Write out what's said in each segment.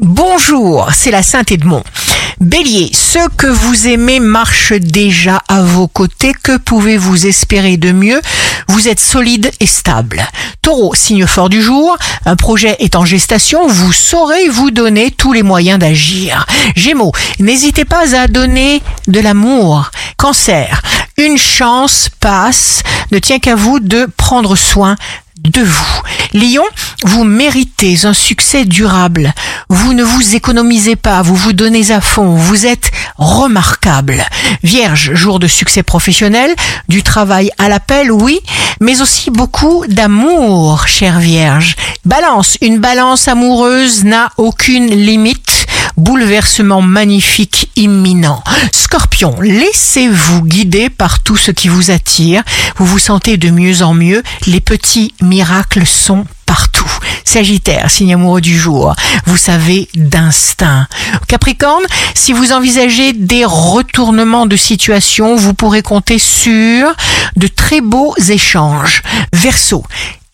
Bonjour, c'est la Sainte Edmond. Bélier, ceux que vous aimez marchent déjà à vos côtés. Que pouvez-vous espérer de mieux? Vous êtes solide et stable. Taureau, signe fort du jour, un projet est en gestation, vous saurez vous donner tous les moyens d'agir. Gémeaux, n'hésitez pas à donner de l'amour. Cancer, une chance passe, ne tient qu'à vous de prendre soin de vous. Lion, vous méritez un succès durable. Vous ne vous économisez pas, vous vous donnez à fond, vous êtes remarquable. Vierge, jour de succès professionnel, du travail à l'appel, oui, mais aussi beaucoup d'amour, chère Vierge. Balance, une balance amoureuse n'a aucune limite bouleversement magnifique imminent. Scorpion, laissez-vous guider par tout ce qui vous attire. Vous vous sentez de mieux en mieux. Les petits miracles sont partout. Sagittaire, signe amoureux du jour, vous savez d'instinct. Capricorne, si vous envisagez des retournements de situation, vous pourrez compter sur de très beaux échanges. Verseau,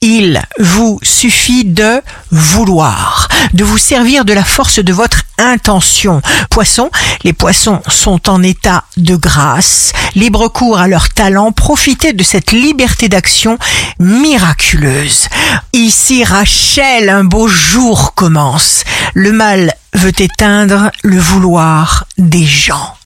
il vous suffit de vouloir, de vous servir de la force de votre intention. Poisson, les poissons sont en état de grâce, libre cours à leur talent, profitez de cette liberté d'action miraculeuse. Ici Rachel, un beau jour commence. Le mal veut éteindre le vouloir des gens.